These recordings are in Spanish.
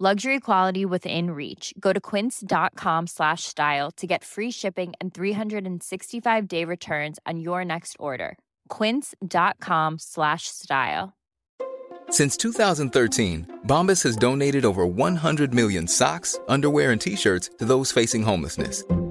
Luxury quality within reach. Go to quince.com slash style to get free shipping and 365 day returns on your next order. Quince.com slash style. Since 2013, Bombas has donated over 100 million socks, underwear, and t shirts to those facing homelessness.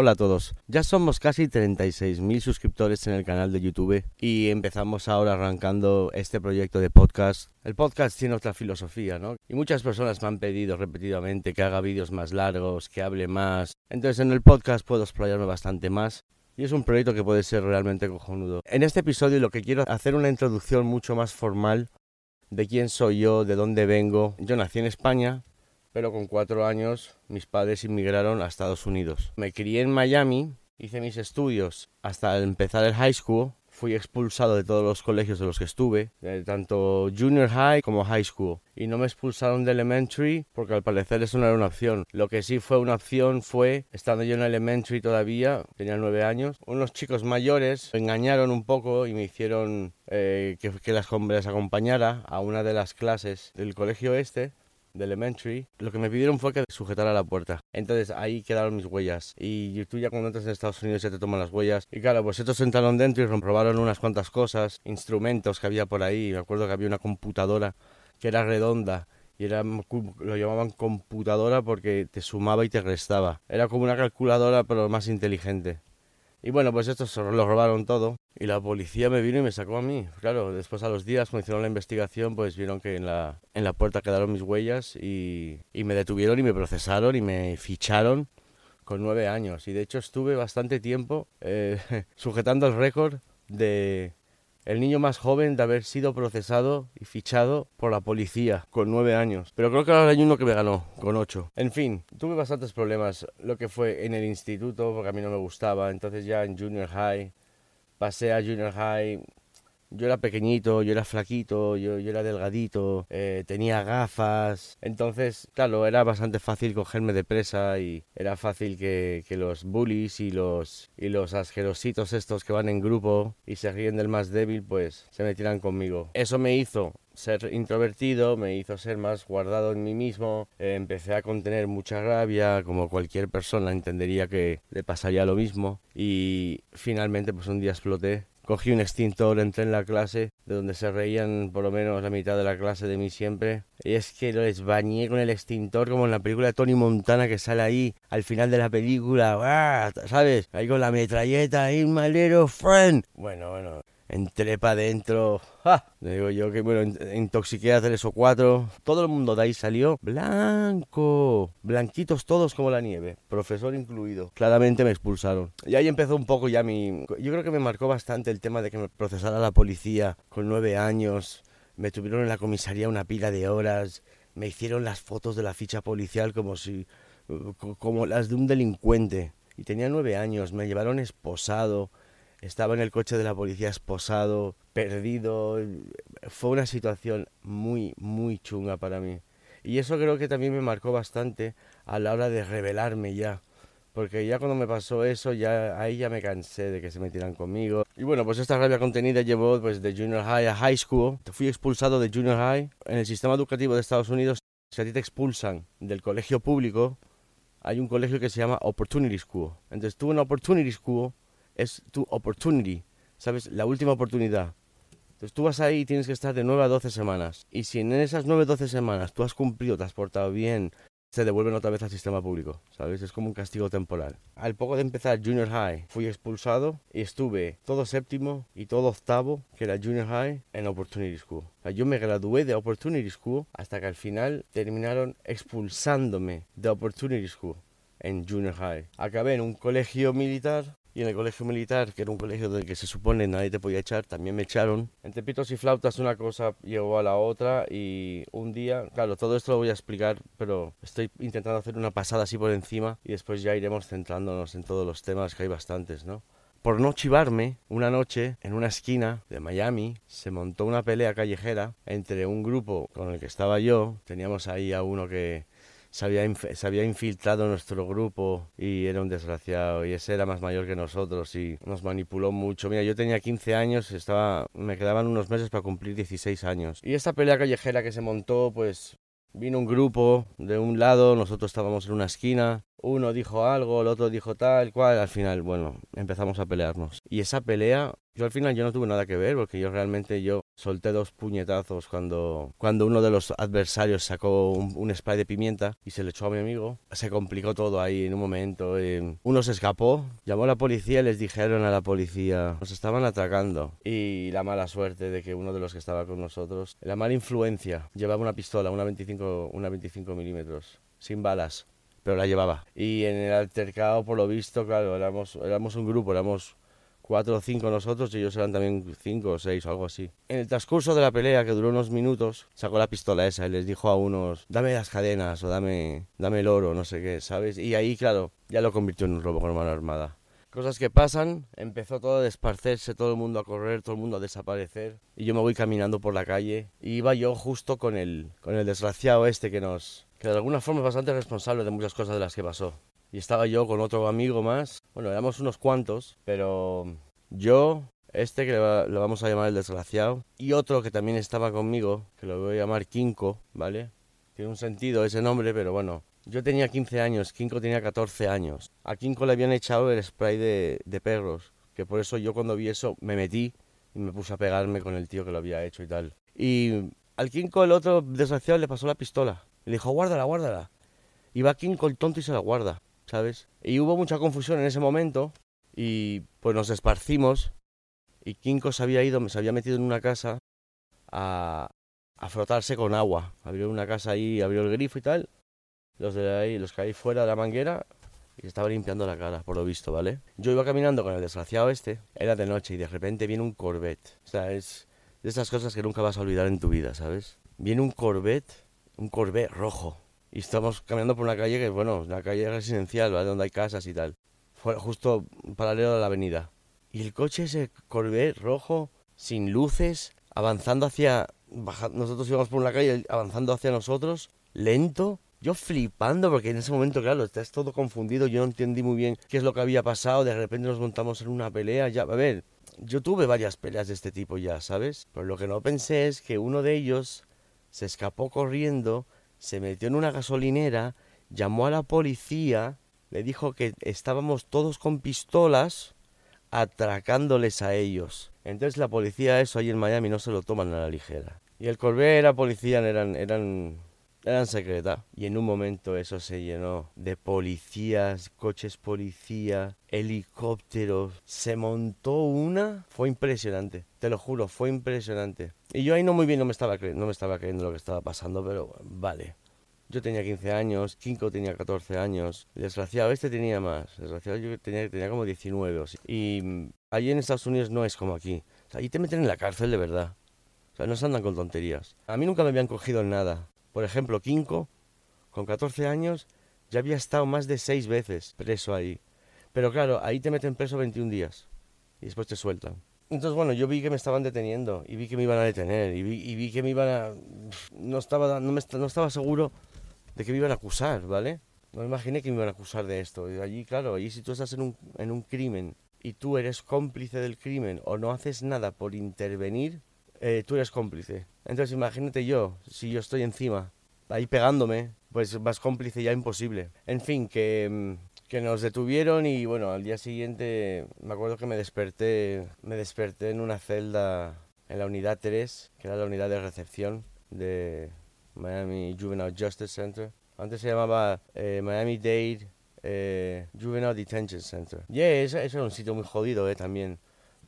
Hola a todos, ya somos casi 36.000 suscriptores en el canal de YouTube y empezamos ahora arrancando este proyecto de podcast. El podcast tiene otra filosofía, ¿no? Y muchas personas me han pedido repetidamente que haga vídeos más largos, que hable más. Entonces en el podcast puedo explayarme bastante más. Y es un proyecto que puede ser realmente cojonudo. En este episodio lo que quiero hacer una introducción mucho más formal de quién soy yo, de dónde vengo. Yo nací en España, pero con cuatro años mis padres inmigraron a Estados Unidos. Me crié en Miami, hice mis estudios hasta empezar el high school. Fui expulsado de todos los colegios de los que estuve, tanto junior high como high school. Y no me expulsaron de elementary porque al parecer eso no era una opción. Lo que sí fue una opción fue, estando yo en elementary todavía, tenía nueve años, unos chicos mayores me engañaron un poco y me hicieron eh, que, que las les acompañara a una de las clases del colegio este de elementary, lo que me pidieron fue que sujetara la puerta. Entonces ahí quedaron mis huellas. Y tú ya cuando entras en Estados Unidos ya te toman las huellas. Y claro, pues estos entraron dentro y robaron unas cuantas cosas, instrumentos que había por ahí. Me acuerdo que había una computadora que era redonda y era, lo llamaban computadora porque te sumaba y te restaba. Era como una calculadora pero más inteligente. Y bueno, pues estos lo robaron todo y la policía me vino y me sacó a mí. Claro, después a los días cuando hicieron la investigación pues vieron que en la, en la puerta quedaron mis huellas y, y me detuvieron y me procesaron y me ficharon con nueve años. Y de hecho estuve bastante tiempo eh, sujetando el récord de, el niño más joven de haber sido procesado y fichado por la policía con nueve años. Pero creo que ahora hay uno que me ganó con ocho. En fin, tuve bastantes problemas lo que fue en el instituto porque a mí no me gustaba. Entonces ya en junior high pasé a junior high yo era pequeñito, yo era flaquito, yo, yo era delgadito, eh, tenía gafas. Entonces, claro, era bastante fácil cogerme de presa y era fácil que, que, los bullies y los, y los asquerositos estos que van en grupo y se ríen del más débil, pues se metieran conmigo. Eso me hizo ser introvertido, me hizo ser más guardado en mí mismo, eh, empecé a contener mucha rabia, como cualquier persona entendería que le pasaría lo mismo y finalmente pues un día exploté Cogí un extintor, entré en la clase, de donde se reían por lo menos la mitad de la clase de mí siempre. Y es que les bañé con el extintor como en la película Tony Montana que sale ahí al final de la película, ¿sabes? Ahí con la metralleta, ahí, malero friend. Bueno, bueno, entré para adentro. Le digo yo que, bueno, intoxiqué a tres o cuatro. Todo el mundo de ahí salió blanco. Blanquitos todos como la nieve. Profesor incluido. Claramente me expulsaron. Y ahí empezó un poco ya mi... Yo creo que me marcó bastante el tema de que me procesara la policía con nueve años. Me tuvieron en la comisaría una pila de horas. Me hicieron las fotos de la ficha policial como si... como las de un delincuente. Y tenía nueve años. Me llevaron esposado estaba en el coche de la policía esposado, perdido. Fue una situación muy, muy chunga para mí. Y eso creo que también me marcó bastante a la hora de rebelarme ya. Porque ya cuando me pasó eso, ya ahí ya me cansé de que se metieran conmigo. Y bueno, pues esta rabia contenida llevó pues de junior high a high school. Fui expulsado de junior high. En el sistema educativo de Estados Unidos, si a ti te expulsan del colegio público, hay un colegio que se llama Opportunity School. Entonces tú en Opportunity School es tu opportunity, ¿sabes? La última oportunidad. Entonces tú vas ahí y tienes que estar de 9 a 12 semanas. Y si en esas 9 a 12 semanas tú has cumplido, te has portado bien, se devuelven otra vez al sistema público, ¿sabes? Es como un castigo temporal. Al poco de empezar Junior High fui expulsado y estuve todo séptimo y todo octavo, que era Junior High, en Opportunity School. O yo me gradué de Opportunity School hasta que al final terminaron expulsándome de Opportunity School en Junior High. Acabé en un colegio militar y en el colegio militar, que era un colegio del que se supone nadie te podía echar, también me echaron. Entre pitos y flautas una cosa llegó a la otra y un día, claro, todo esto lo voy a explicar, pero estoy intentando hacer una pasada así por encima y después ya iremos centrándonos en todos los temas, que hay bastantes, ¿no? Por no chivarme, una noche en una esquina de Miami se montó una pelea callejera entre un grupo con el que estaba yo. Teníamos ahí a uno que se había, se había infiltrado en nuestro grupo y era un desgraciado y ese era más mayor que nosotros y nos manipuló mucho. Mira, yo tenía 15 años, estaba, me quedaban unos meses para cumplir 16 años. Y esta pelea callejera que se montó, pues vino un grupo de un lado, nosotros estábamos en una esquina, uno dijo algo, el otro dijo tal cual, al final, bueno, empezamos a pelearnos. Y esa pelea, yo al final yo no tuve nada que ver porque yo realmente yo solté dos puñetazos cuando, cuando uno de los adversarios sacó un, spray de pimienta y se le echó a mi amigo. Se complicó todo ahí en un momento. Eh, uno se escapó, llamó a la policía y les dijeron a la policía, nos estaban atracando. Y la mala suerte de que uno de los que estaba con nosotros, la mala influencia, llevaba una pistola, una 25, una 25 milímetros, sin balas pero la llevaba. Y en el altercado, por lo visto, claro, éramos, éramos un grupo, éramos cuatro o cinco nosotros y ellos eran también cinco o seis o algo así. En el transcurso de la pelea, que duró unos minutos, sacó la pistola esa y les dijo a unos, dame las cadenas o dame, dame el oro, no sé qué, ¿sabes? Y ahí, claro, ya lo convirtió en un robo con mano armada. Cosas que pasan, empezó todo a desparcerse, todo el mundo a correr, todo el mundo a desaparecer. Y yo me voy caminando por la calle. Y iba yo justo con el, con el desgraciado este que nos... que de alguna forma es bastante responsable de muchas cosas de las que pasó y estaba yo con otro amigo más. Bueno, éramos unos cuantos, pero yo, este que le, vamos a llamar el desgraciado, y otro que también estaba conmigo, que lo voy a llamar Kinko, ¿vale? Tiene un sentido ese nombre, pero bueno. Yo tenía 15 años, Kinko tenía 14 años. A Kinko le habían echado el spray de, de perros, que por eso yo cuando vi eso me metí y me puse a pegarme con el tío que lo había hecho y tal. Y al Kinko el otro desgraciado le pasó la pistola. Le dijo, guárdala, guárdala. Y va Kinko el tonto y se la guarda. ¿sabes? Y hubo mucha confusión en ese momento y pues nos esparcimos y Kinko se había ido, se había metido en una casa a, a frotarse con agua. Abrió una casa ahí, abrió el grifo y tal. Los de ahí, los que hay fuera de la manguera y estaba limpiando la cara, por lo visto, ¿vale? Yo iba caminando con el desgraciado este, era de noche y de repente viene un Corvette. O sea, es de esas cosas que nunca vas a olvidar en tu vida, ¿sabes? Viene un Corvette, un Corvette rojo, y estamos caminando por una calle que, bueno, una calle residencial. Donde hay casas y tal. Fue justo paralelo a la avenida. Y el coche ese Corvette rojo, sin luces, avanzando hacia... Nosotros íbamos por una calle avanzando hacia nosotros, lento. Yo flipando porque en ese momento, claro, estás todo confundido. Yo no entendí muy bien qué es lo que había pasado. De repente nos montamos en una pelea. Ya, a ver, yo tuve varias peleas de este tipo ya, ¿sabes? Pero lo que no pensé es que uno de ellos se escapó corriendo se metió en una gasolinera, llamó a la policía, le dijo que estábamos todos con pistolas atracándoles a ellos. Entonces la policía eso ahí en Miami no se lo toman a la ligera. Y el Corvette, la policía eran, eran, eran secreta. Y en un momento eso se llenó de policías, coches policía, helicópteros. Se montó una. Fue impresionante. Te lo juro, fue impresionante. Y yo ahí no muy bien no me estaba, creyendo lo que estaba pasando, pero vale. Yo tenía 15 años, Kinko tenía 14 años. Desgraciado este tenía más. Desgraciado yo tenía, tenía como 19 o Y mm, allí en Estados Unidos no es como aquí. O ahí te meten en la cárcel de verdad. O sea, no se andan con tonterías. A mí nunca me habían cogido en nada. Por ejemplo, Kinko, con 14 años, ya había estado más de 6 veces preso ahí. Pero claro, ahí te meten preso 21 días. Y después te sueltan. Entonces, bueno, yo vi que me estaban deteniendo y vi que me iban a detener y vi, que me iban a... No estaba, no estaba seguro de que me iban a acusar, ¿vale? No me imaginé que me iban a acusar de esto. Y allí, claro, allí si tú estás en un, en un crimen y tú eres cómplice del crimen o no haces nada por intervenir, eh, tú eres cómplice. Entonces imagínate yo, si yo estoy encima, ahí pegándome, pues más cómplice ya imposible. En fin, que, mm, que nos detuvieron y bueno, al día siguiente me acuerdo que me desperté, me desperté en una celda en la unidad 3, que era la unidad de recepción de Miami Juvenile Justice Center. Antes se llamaba eh, Miami Dade eh, Juvenile Detention Center. Yeah, eso, era un sitio muy jodido eh, también.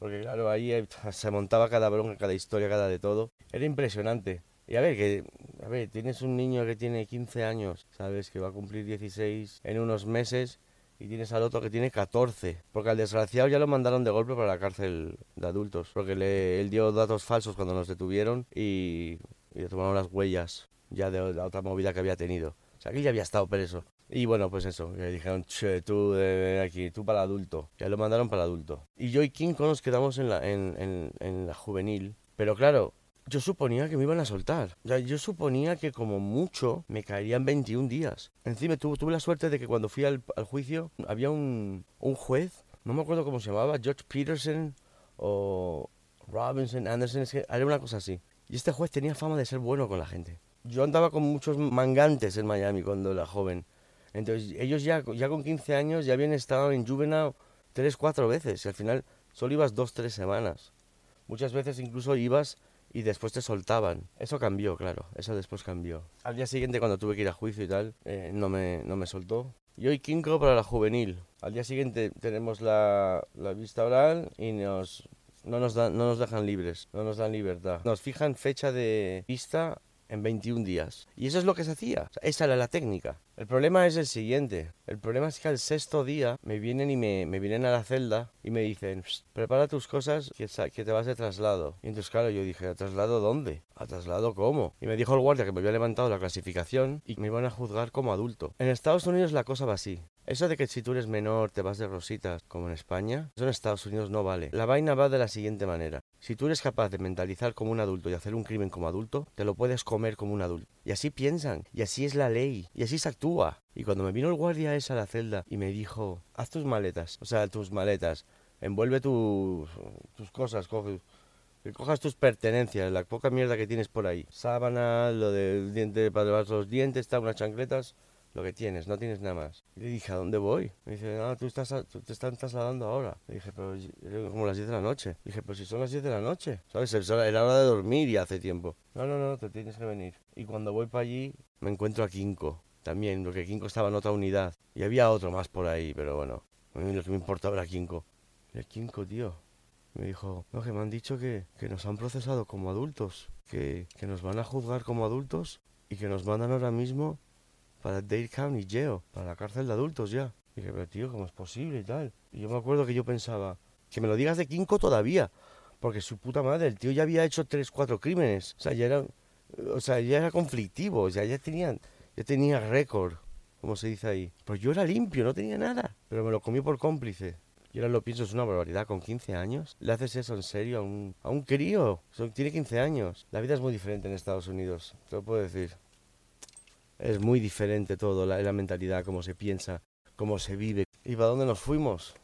Porque claro, ahí eh, se montaba cada bronca, cada historia, cada de todo. Era impresionante. Y a ver, que, a ver, tienes un niño que tiene 15 años, ¿sabes? Que va a cumplir 16 en unos meses y tienes al otro que tiene 14. Porque al desgraciado ya lo mandaron de golpe para la cárcel de adultos. Porque le, él dio datos falsos cuando nos detuvieron y, y le tomaron las huellas ya de la otra movida que había tenido. O sea, que ya había estado preso. Y bueno, pues eso, que dijeron, che, tú de aquí, tú para adulto. Ya lo mandaron para adulto. Y yo y Kinko nos quedamos en la, en, en, en la juvenil. Pero claro, yo suponía que me iban a soltar. O sea, yo suponía que como mucho me caerían 21 días. Encima tuve, tuve la suerte de que cuando fui al, al juicio había un, un, juez, no me acuerdo cómo se llamaba, George Peterson o Robinson, Anderson, es que era una cosa así. Y este juez tenía fama de ser bueno con la gente. Yo andaba con muchos mangantes en Miami cuando era joven. Entonces ellos ya, ya con 15 años ya habían estado en Juvenile tres, cuatro veces. Y al final solo ibas dos, tres semanas. Muchas veces incluso ibas y después te soltaban. Eso cambió, claro, eso después cambió. Al día siguiente, cuando tuve que ir a juicio y tal, eh, no, me, no me soltó. Y hoy quinco para la juvenil. Al día siguiente tenemos la, la vista oral y nos, no, nos dan, no nos dejan libres, no nos dan libertad. Nos fijan fecha de vista en 21 días. Y eso es lo que se hacía. Esa era la técnica. El problema es el siguiente. El problema es que al sexto día me vienen y me, me vienen a la celda y me dicen, prepara tus cosas que, que, te vas de traslado. Y entonces, claro, yo dije, ¿a traslado dónde? ¿A traslado cómo? Y me dijo el guardia que me había levantado la clasificación y me iban a juzgar como adulto. En Estados Unidos la cosa va así. Eso de que si tú eres menor te vas de rositas, como en España, eso en Estados Unidos no vale. La vaina va de la siguiente manera. Si tú eres capaz de mentalizar como un adulto y hacer un crimen como adulto, te lo puedes comer como un adulto. Y así piensan, y así es la ley, y así se actúa. Y cuando me vino el guardia esa a la celda y me dijo, haz tus maletas, o sea, tus maletas, envuelve tus, tus cosas, coge, que cojas tus pertenencias, la poca mierda que tienes por ahí. Sábana, lo del diente para lavar los dientes, está unas chancletas, lo que tienes, no tienes nada más. Y le dije, ¿a dónde voy? Me dice, no, tú, estás tú te están trasladando ahora. Le dije, pero como las 10 de la noche. Le dije, pero si son las 10 de la noche, ¿sabes? Era hora de dormir y hace tiempo. No, no, no, te tienes que venir. Y cuando voy para allí, me encuentro a Kinko. También, porque Kinko estaba en otra unidad. Y había otro más por ahí, pero bueno, a mí lo que me importaba era Kinko. El Kinko, tío, me dijo, no, que me han dicho que, que nos han procesado como adultos, que, que nos van a juzgar como adultos y que nos mandan ahora mismo para Dade County Jail, para la cárcel de adultos ya. Y dije, pero tío, ¿cómo es posible y tal? Y yo me acuerdo que yo pensaba, que me lo digas de Kinko todavía, porque su puta madre, el tío ya había hecho tres, cuatro crímenes. O sea, ya era, o sea, ya era conflictivo, o sea, ya tenían, ya tenía récord, como se dice ahí. Pues yo era limpio, no tenía nada, pero me lo comí por cómplice. Y ahora lo pienso, es una barbaridad. Con 15 años, ¿le haces eso en serio a un, a un crío? tiene 15 años. La vida es muy diferente en Estados Unidos, te lo puedo decir es muy diferente todo, la, la, mentalidad, cómo se piensa, cómo se vive. ¿Y para dónde nos fuimos?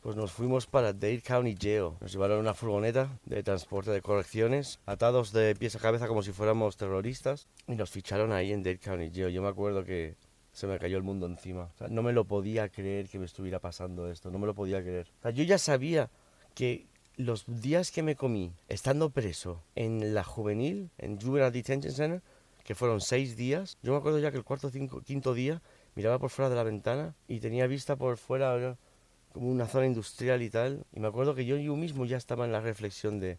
Pues nos fuimos para Dade County Jail. Nos llevaron una furgoneta de transporte de correcciones, atados de pies a cabeza como si fuéramos terroristas, y nos ficharon ahí en Dade County Jail. Yo me acuerdo que se me cayó el mundo encima. O sea, no me lo podía creer que me estuviera pasando esto, no me lo podía creer. O sea, yo ya sabía que los días que me comí estando preso en la juvenil, en Juvenile Detention Center, que fueron seis días. Yo me acuerdo ya que el cuarto cinco, quinto día miraba por fuera de la ventana y tenía vista por fuera como una zona industrial y tal. Y me acuerdo que yo, yo mismo ya estaba en la reflexión de,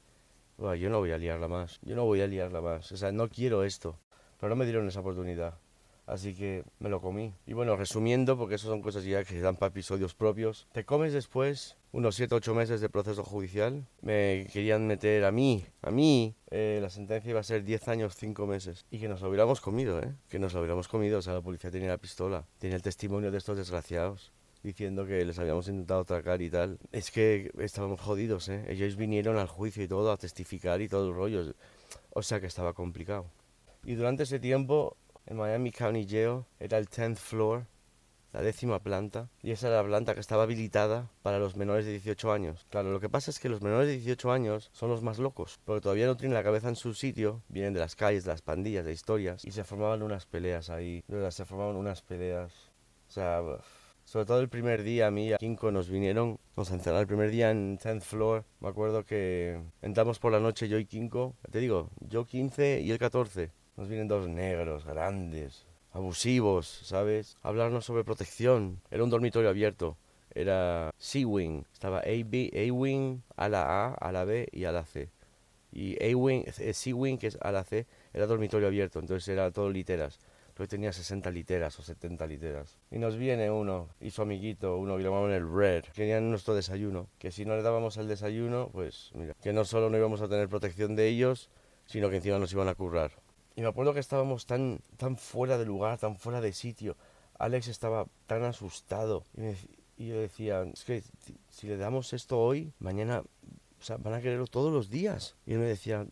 yo no voy a liarla más, yo no voy a liarla más, o sea, no quiero esto. Pero no me dieron esa oportunidad. Así que me lo comí. Y bueno, resumiendo, porque eso son cosas ya que se dan para episodios propios, te comes después unos 7-8 meses de proceso judicial. Me querían meter a mí, a mí, eh, la sentencia iba a ser 10 años, 5 meses. Y que nos lo hubiéramos comido, ¿eh? Que nos lo hubiéramos comido. O sea, la policía tenía la pistola, tenía el testimonio de estos desgraciados diciendo que les habíamos intentado atracar y tal. Es que estábamos jodidos, ¿eh? Ellos vinieron al juicio y todo a testificar y todo el rollo. O sea que estaba complicado. Y durante ese tiempo en Miami County Jail, era el 10th floor, la décima planta, y esa era la planta que estaba habilitada para los menores de 18 años. Claro, lo que pasa es que los menores de 18 años son los más locos, porque todavía no tienen la cabeza en su sitio, vienen de las calles, de las pandillas, de historias, y se formaban unas peleas ahí, se formaban unas peleas. O sea, sobre todo el primer día a mí y a Kinko nos vinieron, nos encerraron el primer día en 10th floor. Me acuerdo que entramos por la noche yo y Kinko, te digo, yo 15 y él 14. Nos vienen dos negros, grandes, abusivos, ¿sabes? Hablarnos sobre protección. Era un dormitorio abierto. Era C-Wing. Estaba A-Wing, a la A, a la B y a la C. Y A-Wing, eh, C-Wing, que es a la C, era dormitorio abierto. Entonces era todo literas. Pero tenía 60 literas o 70 literas. Y nos viene uno y su amiguito, uno que llamaban el Red. Querían nuestro desayuno. Que si no le dábamos el desayuno, pues mira, que no solo no íbamos a tener protección de ellos, sino que encima nos iban a currar. Y me acuerdo que estábamos tan, tan fuera de lugar, tan fuera de sitio. Alex estaba tan asustado. Y, yo decía, es que si le damos esto hoy, mañana van a quererlo todos los días. Y él me decía,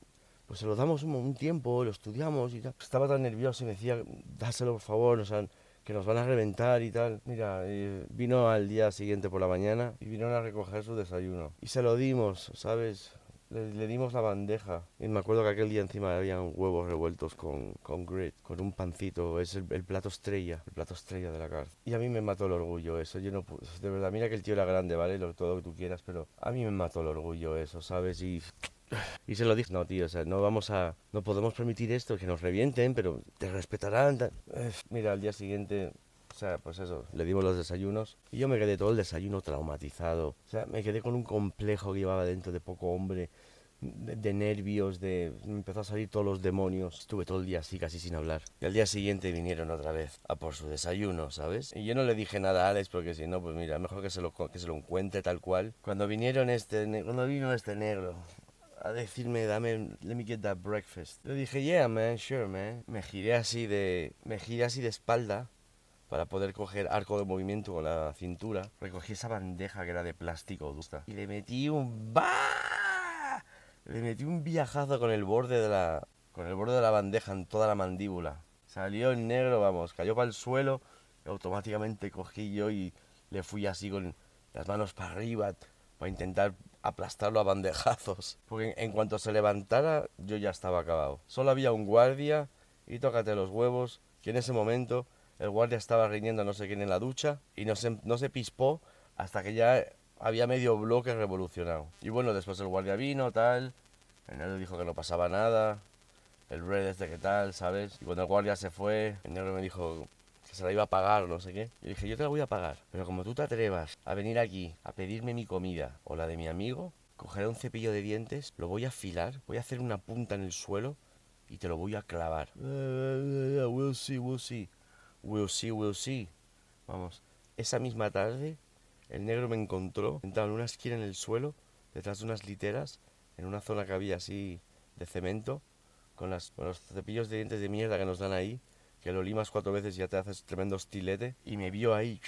pues se lo damos un, tiempo, lo estudiamos y tal. Estaba tan nervioso y me decía, dáselo por favor, o sea, que nos van a reventar y tal. Mira, vino al día siguiente por la mañana y vinieron a recoger su desayuno. Y se lo dimos, ¿sabes? Le, dimos la bandeja. Y me acuerdo que aquel día encima habían huevos revueltos con, con grit, con un pancito. Es el, plato estrella, el plato estrella de la cárcel. Y a mí me mató el orgullo eso. Yo no de verdad, mira que el tío era grande, ¿vale? Lo, todo lo que tú quieras, pero a mí me mató el orgullo eso, ¿sabes? Y y se lo dije, no, tío, o sea, no vamos a, no podemos permitir esto, que nos revienten, pero te respetarán. Mira, al día siguiente, o sea, pues eso, le dimos los desayunos y yo me quedé todo el desayuno traumatizado. O sea, me quedé con un complejo que llevaba dentro de poco hombre, de, nervios, de... Me empezó a salir todos los demonios. Estuve todo el día así, casi sin hablar. Y al día siguiente vinieron otra vez a por su desayuno, ¿sabes? Y yo no le dije nada a Alex porque si no, pues mira, mejor que se lo, que se lo encuentre tal cual. Cuando vinieron este... Cuando vino este negro a decirme, dame, let me get that breakfast. Le dije, yeah, man, sure, man. Me giré así de, me giré así de espalda para poder coger arco de movimiento con la cintura. Recogí esa bandeja que era de plástico gusta y le metí un ¡bah! Le metí un viajazo con el borde de la con el borde de la bandeja en toda la mandíbula. Salió en negro, vamos, cayó para el suelo y automáticamente cogí yo y le fui así con las manos para arriba para intentar aplastarlo a bandejazos. Porque en, cuanto se levantara yo ya estaba acabado. Solo había un guardia y tócate los huevos que en ese momento el guardia estaba riñendo a no sé quién en la ducha y no se, no se pispó hasta que ya había medio bloque revolucionado. Y bueno, después el guardia vino, tal, el negro dijo que no pasaba nada, el red este que tal, ¿sabes? Y cuando el guardia se fue, el negro me dijo que se la iba a pagar, no sé qué. Y dije, yo te la voy a pagar, pero como tú te atrevas a venir aquí a pedirme mi comida o la de mi amigo, cogeré un cepillo de dientes, lo voy a afilar, voy a hacer una punta en el suelo y te lo voy a clavar. we'll see, we'll see. We'll see, we'll see. Vamos, esa misma tarde el negro me encontró sentado en una esquina en el suelo, detrás de unas literas, en una zona que había así de cemento, con, los cepillos de dientes de mierda que nos dan ahí, que lo limas cuatro veces y ya te haces tremendo estilete, y me vio ahí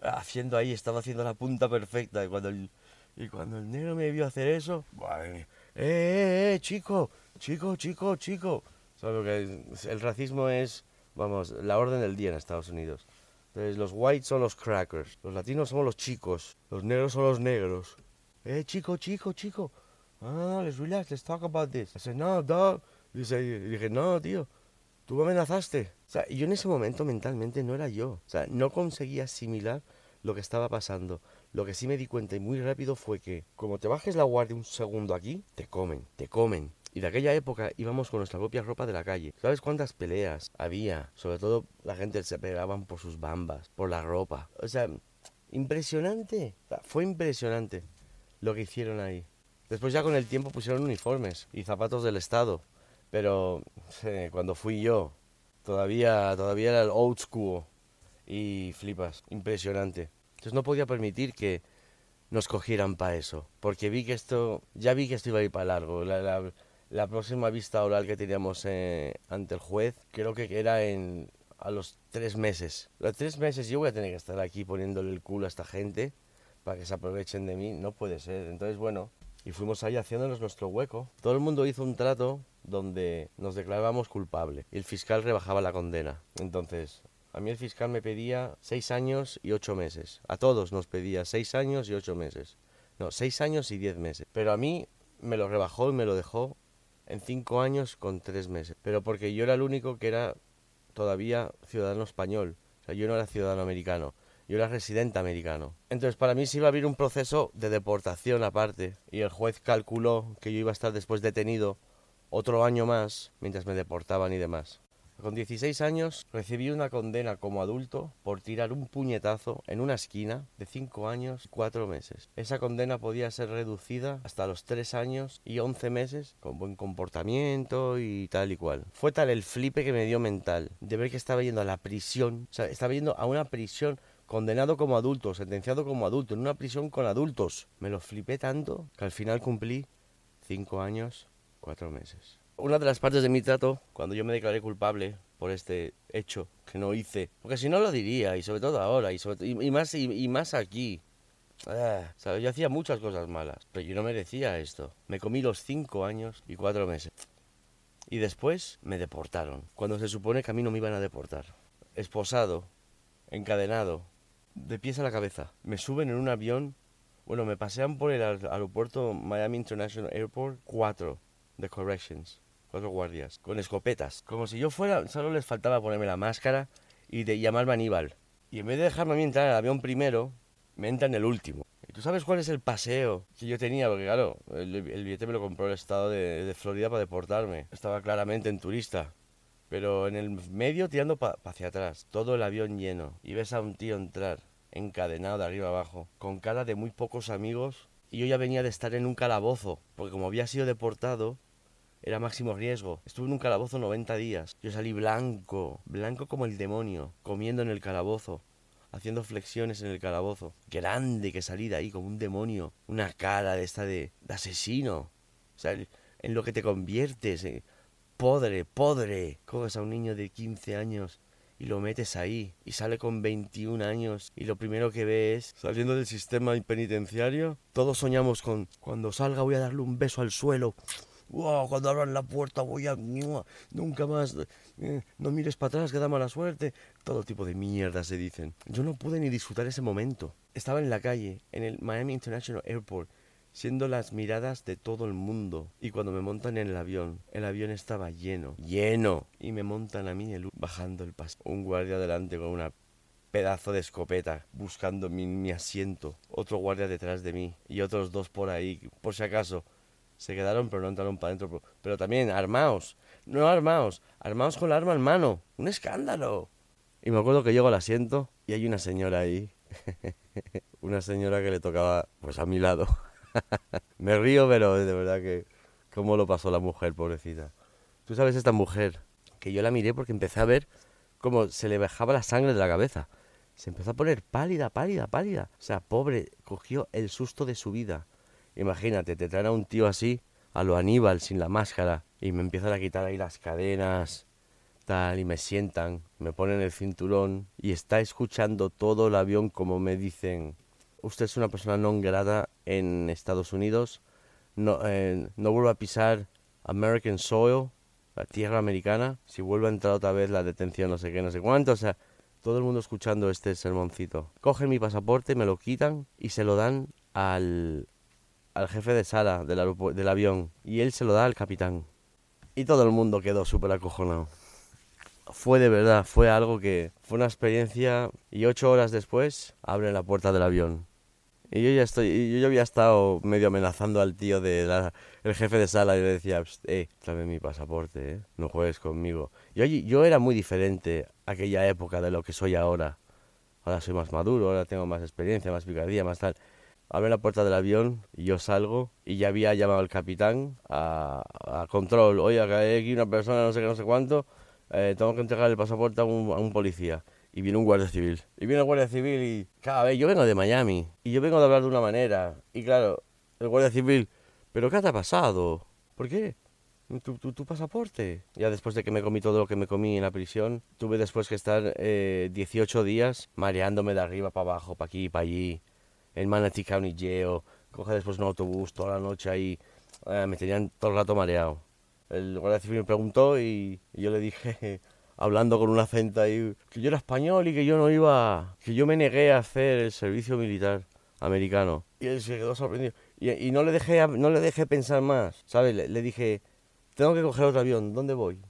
haciendo ahí, estaba haciendo la punta perfecta, y cuando el, y cuando el negro me vio hacer eso, ¡eh, eh, eh, chico, chico, chico, chico! que el racismo es, vamos, la orden del día en Estados Unidos. Entonces, los whites son los crackers, los latinos somos los chicos, los negros son los negros. Eh, chico, chico, chico. No, let's relax, let's talk about this. I said, no, dog. Y dije, no, tío, tú me amenazaste. O sea, yo en ese momento mentalmente no era yo. O sea, no conseguía asimilar lo que estaba pasando. Lo que sí me di cuenta y muy rápido fue que, como te bajes la guardia un segundo aquí, te comen, te comen. Y de aquella época íbamos con nuestra propia ropa de la calle. ¿Sabes cuántas peleas había? Sobre todo la gente se pegaban por sus bambas, por la ropa. O sea, impresionante. fue impresionante lo que hicieron ahí. Después ya con el tiempo pusieron uniformes y zapatos del Estado. Pero cuando fui yo, todavía, todavía era el old school. Y flipas, impresionante. Entonces no podía permitir que nos cogieran para eso. Porque vi que esto, ya vi que esto iba a ir para largo. la, la próxima vista oral que teníamos eh, ante el juez, creo que era en, a los tres meses. Los tres meses yo voy a tener que estar aquí poniéndole el culo a esta gente para que se aprovechen de mí. No puede ser. Entonces, bueno, y fuimos ahí haciéndonos nuestro hueco. Todo el mundo hizo un trato donde nos declarábamos culpable y el fiscal rebajaba la condena. Entonces, a mí el fiscal me pedía seis años y ocho meses. A todos nos pedía seis años y ocho meses. No, seis años y diez meses. Pero a mí me lo rebajó y me lo dejó en cinco años con tres meses. Pero porque yo era el único que era todavía ciudadano español. O sea, yo no era ciudadano americano. Yo era residente americano. Entonces, para mí se iba a abrir un proceso de deportación aparte. Y el juez calculó que yo iba a estar después detenido otro año más mientras me deportaban y demás. Con 16 años recibí una condena como adulto por tirar un puñetazo en una esquina de 5 años y 4 meses. Esa condena podía ser reducida hasta los 3 años y 11 meses con buen comportamiento y tal y cual. Fue tal el flipe que me dio mental de ver que estaba yendo a la prisión, o sea, estaba yendo a una prisión condenado como adulto, sentenciado como adulto, en una prisión con adultos. Me lo flipé tanto que al final cumplí 5 años, 4 meses una de las partes de mi trato, cuando yo me declaré culpable por este hecho que no hice, porque si no lo diría, y sobre todo ahora, y, y, más, y, más aquí. Ah, yo hacía muchas cosas malas, pero yo no merecía esto. Me comí los cinco años y cuatro meses. Y después me deportaron, cuando se supone que a mí no me iban a deportar. Esposado, encadenado, de pies a la cabeza. Me suben en un avión, bueno, me pasean por el aeropuerto Miami International Airport, cuatro de corrections cuatro guardias, con escopetas. Como si yo fuera, solo les faltaba ponerme la máscara y de llamarme Aníbal. Y en vez de dejarme entrar al avión primero, me entra en el último. ¿Y tú sabes cuál es el paseo que yo tenía? Porque claro, el, billete me lo compró el estado de, Florida para deportarme. Estaba claramente en turista. Pero en el medio tirando hacia atrás, todo el avión lleno. Y ves a un tío entrar, encadenado de arriba abajo, con cara de muy pocos amigos. Y yo ya venía de estar en un calabozo, porque como había sido deportado, era máximo riesgo. Estuve en un calabozo 90 días. Yo salí blanco, blanco como el demonio, comiendo en el calabozo, haciendo flexiones en el calabozo. Grande que salí de ahí como un demonio. Una cara de esta de, asesino. O sea, en lo que te conviertes. Eh. Podre, podre. Coges a un niño de 15 años y lo metes ahí y sale con 21 años y lo primero que ve es saliendo del sistema penitenciario. Todos soñamos con cuando salga voy a darle un beso al suelo wow, cuando abran la puerta voy a... Nunca más, eh, no mires para atrás, que da mala suerte. Todo tipo de mierda se dicen. Yo no pude ni disfrutar ese momento. Estaba en la calle, en el Miami International Airport, siendo las miradas de todo el mundo. Y cuando me montan en el avión, el avión estaba lleno, lleno. Y me montan a mí el, bajando el paso. Un guardia delante con una pedazo de escopeta buscando mi, mi asiento. Otro guardia detrás de mí y otros dos por ahí, por si acaso se quedaron, pero no entraron para adentro. Pero también, armaos. No armaos, armaos con la arma en mano. Un escándalo. Y me acuerdo que llego al asiento y hay una señora ahí. una señora que le tocaba, pues a mi lado. me río, pero de verdad que... ¿Cómo lo pasó la mujer, pobrecita? Tú sabes esta mujer, que yo la miré porque empecé a ver cómo se le bajaba la sangre de la cabeza. Se empezó a poner pálida, pálida, pálida. O sea, pobre, cogió el susto de su vida. Imagínate, te traen a un tío así, a lo Aníbal, sin la máscara, y me empiezan a quitar ahí las cadenas, tal, y me sientan, me ponen el cinturón, y está escuchando todo el avión como me dicen, usted es una persona no grata en Estados Unidos, no, eh, no vuelva a pisar American soil, la tierra americana, si vuelve a entrar otra vez la detención, no sé qué, no sé cuánto, o sea, todo el mundo escuchando este sermoncito. Cogen mi pasaporte, me lo quitan y se lo dan al, al jefe de sala del, del avión y él se lo da al capitán. Y todo el mundo quedó súper acojonado. Fue de verdad, fue algo que fue una experiencia y ocho horas después abre la puerta del avión. Y yo ya estoy, yo ya había estado medio amenazando al tío de el jefe de sala y le decía, eh, tráeme mi pasaporte, eh, no juegues conmigo. Yo, yo era muy diferente aquella época de lo que soy ahora. Ahora soy más maduro, ahora tengo más experiencia, más picardía, más tal abre la puerta del avión y yo salgo y ya había llamado al capitán a, control. Oye, que hay aquí una persona, no sé qué, no sé cuánto, eh, tengo que entregar el pasaporte a un, policía. Y viene un guardia civil. Y viene el guardia civil y, cada vez, yo vengo de Miami y yo vengo de hablar de una manera. Y claro, el guardia civil, ¿pero qué te ha pasado? ¿Por qué? Tu, tu, pasaporte. Ya después de que me comí todo lo que me comí en la prisión, tuve después que estar eh, 18 días mareándome de arriba para abajo, para aquí, para allí el Manatee County Jail, coge después un autobús toda la noche ahí, eh, me tenían todo el rato mareado. El guardia civil me preguntó y, yo le dije, hablando con un acento ahí, que yo era español y que yo no iba, que yo me negué a hacer el servicio militar americano. Y él se quedó sorprendido. Y, y no, le dejé, no le dejé pensar más, ¿sabes? Le, le, dije, tengo que coger otro avión, ¿dónde voy?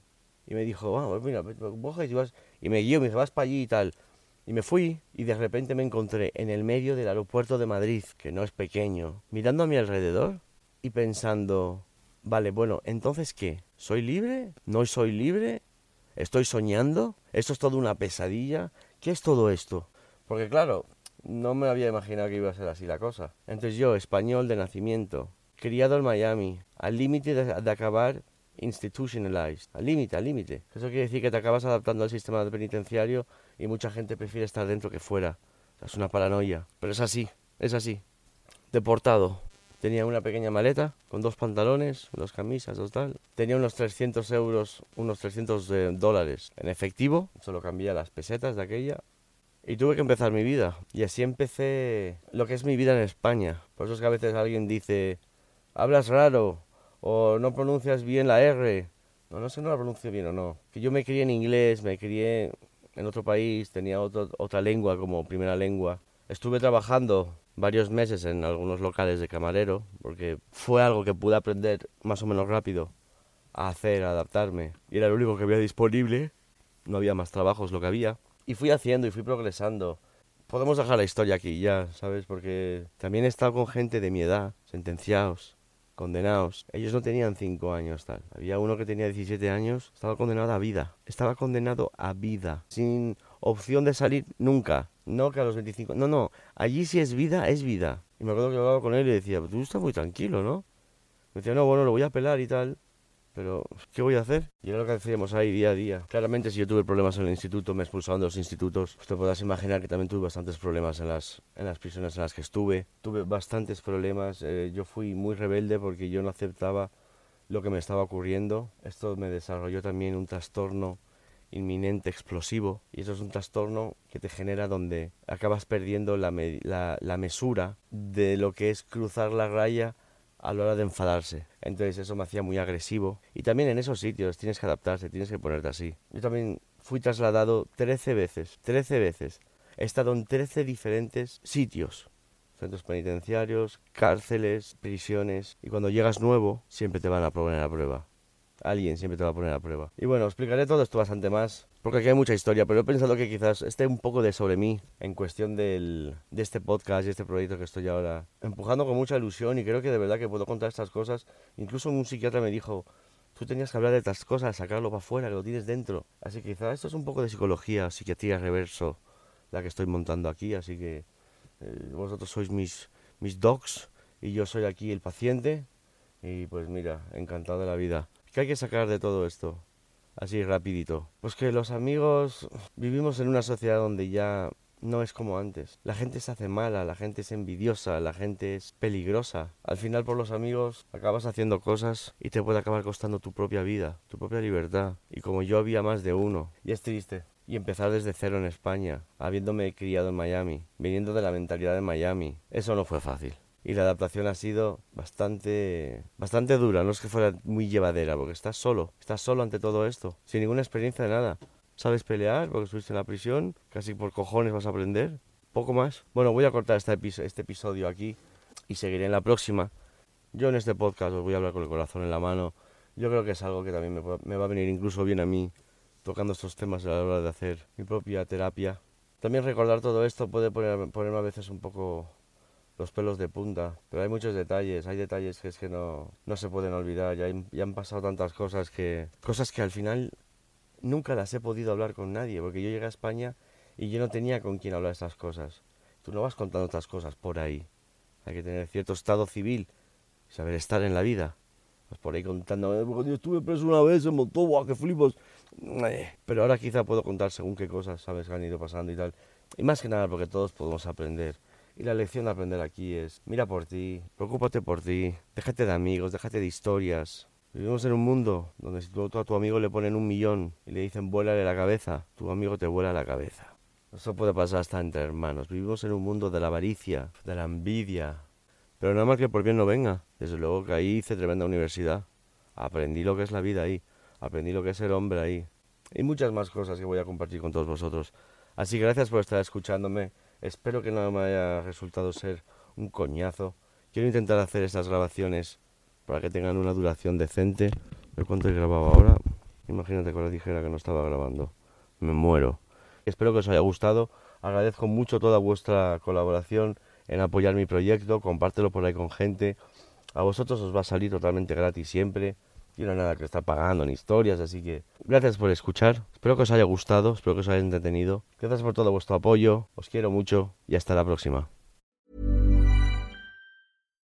Y me dijo, vamos, mira, coges y vas... Y me guió, me dijo, vas para allí y tal. Y me fui y de repente me encontré en el medio del aeropuerto de Madrid, que no es pequeño, mirando a mi alrededor y pensando, vale, bueno, entonces ¿qué? ¿Soy libre? ¿No soy libre? ¿Estoy soñando? ¿Esto es todo una pesadilla? ¿Qué es todo esto? Porque claro, no me había imaginado que iba a ser así la cosa. Entonces yo, español de nacimiento, criado en Miami, al límite de, de, acabar institutionalized, al límite, al límite. Eso quiere decir que te acabas adaptando al sistema penitenciario y mucha gente prefiere estar dentro que fuera. Es una paranoia, pero es así, es así. Deportado. Tenía una pequeña maleta con dos pantalones, dos camisas, dos tal. Tenía unos 300 euros, unos 300 eh, dólares en efectivo. Solo cambié las pesetas de aquella. Y tuve que empezar mi vida. Y así empecé lo que es mi vida en España. Por eso es que a veces alguien dice, hablas raro o no pronuncias bien la R. No, no sé no la pronuncio bien o no. Que yo me crié en inglés, me crié en otro país, tenía otro, otra lengua como primera lengua. Estuve trabajando varios meses en algunos locales de camarero, porque fue algo que pude aprender más o menos rápido a hacer, a adaptarme. Y era lo único que había disponible, no había más trabajos lo que había. Y fui haciendo y fui progresando. Podemos dejar la historia aquí ya, ¿sabes? Porque también he estado con gente de mi edad, sentenciados, condenados. Ellos no tenían 5 años, tal. Había uno que tenía 17 años, estaba condenado a vida. Estaba condenado a vida, sin opción de salir nunca. No que a los 25. No, no. Allí si es vida, es vida. Y me acuerdo que hablaba con él y decía, tú estás muy tranquilo, ¿no? Me decía, no, bueno, lo voy a apelar y tal. Pero, ¿qué voy a hacer? Y era lo que hacíamos ahí día a día. Claramente, si yo tuve problemas en el instituto, me expulsaron de los institutos. Pues te podrás imaginar que también tuve bastantes problemas en las, en las prisiones en las que estuve. Tuve bastantes problemas. Eh, yo fui muy rebelde porque yo no aceptaba lo que me estaba ocurriendo. Esto me desarrolló también un trastorno inminente explosivo y eso es un trastorno que te genera donde acabas perdiendo la, la, la, mesura de lo que es cruzar la raya a la hora de enfadarse. Entonces eso me hacía muy agresivo y también en esos sitios tienes que adaptarse, tienes que ponerte así. Yo también fui trasladado 13 veces, 13 veces. He estado en 13 diferentes sitios. Centros penitenciarios, cárceles, prisiones. Y cuando llegas nuevo, siempre te van a poner a prueba alguien siempre te va a poner a prueba. Y bueno, explicaré todo esto bastante más, porque aquí hay mucha historia, pero he pensado que quizás esté un poco de sobre mí en cuestión del, de este podcast y este proyecto que estoy ahora empujando con mucha ilusión y creo que de verdad que puedo contar estas cosas. Incluso un psiquiatra me dijo, tú tenías que hablar de estas cosas, sacarlo para afuera, que lo tienes dentro. Así que quizás esto es un poco de psicología, psiquiatría reverso, la que estoy montando aquí, así que eh, vosotros sois mis, mis docs y yo soy aquí el paciente. Y pues mira, encantado de la vida. ¿Qué hay que sacar de todo esto? Así rapidito. Pues que los amigos vivimos en una sociedad donde ya no es como antes. La gente se hace mala, la gente es envidiosa, la gente es peligrosa. Al final por los amigos acabas haciendo cosas y te puede acabar costando tu propia vida, tu propia libertad. Y como yo había más de uno. Y es triste. Y empezar desde cero en España, habiéndome criado en Miami, viniendo de la mentalidad de Miami. Eso no fue fácil y la adaptación ha sido bastante bastante dura, no es que fuera muy llevadera, porque estás solo, estás solo ante todo esto, sin ninguna experiencia de nada. Sabes pelear porque estuviste en la prisión, casi por cojones vas a aprender, poco más. Bueno, voy a cortar este, este episodio aquí y seguiré en la próxima. Yo en este podcast os voy a hablar con el corazón en la mano. Yo creo que es algo que también me, va a venir incluso bien a mí, tocando estos temas a la hora de hacer mi propia terapia. También recordar todo esto puede poner, ponerme a veces un poco los pelos de punta. Pero hay muchos detalles, hay detalles que es que no, no se pueden olvidar. Ya, ya han pasado tantas cosas que. cosas que al final nunca las he podido hablar con nadie, porque yo llegué a España y yo no tenía con quién hablar estas cosas. Tú no vas contando otras cosas por ahí. Hay que tener cierto estado civil, saber estar en la vida. Pues por ahí contando, eh, yo estuve preso una vez, montó, guau, que flipas. Eh, pero ahora quizá puedo contar según qué cosas, sabes, que han ido pasando y tal. Y más que nada porque todos podemos aprender. Y la lección de aprender aquí es, mira por ti, preocúpate por ti, déjate de amigos, déjate de historias. Vivimos en un mundo donde si a tu amigo le ponen un millón y le dicen vuélale la cabeza, tu amigo te vuela la cabeza. Eso puede pasar hasta entre hermanos. Vivimos en un mundo de la avaricia, de la envidia. Pero nada más que por bien no venga. Desde luego que ahí hice tremenda universidad. aprendí lo que es la vida ahí, aprendí lo que es ser hombre ahí y muchas más cosas que voy a compartir con todos vosotros. Así que gracias por estar escuchándome. Espero que no me haya resultado ser un coñazo. Quiero intentar hacer estas grabaciones para que tengan una duración decente. ¿De cuánto he grabado ahora? Imagínate que ahora dijera que no estaba grabando. Me muero. Espero que os haya gustado. Agradezco mucho toda vuestra colaboración en apoyar mi proyecto. Compártelo por ahí con gente. A vosotros os va a salir totalmente gratis siempre. Hay nada que estar pagando ni historias, así que gracias por escuchar. Espero que os haya gustado, espero que os haya entretenido. Gracias por todo vuestro apoyo. Os quiero mucho y hasta la próxima.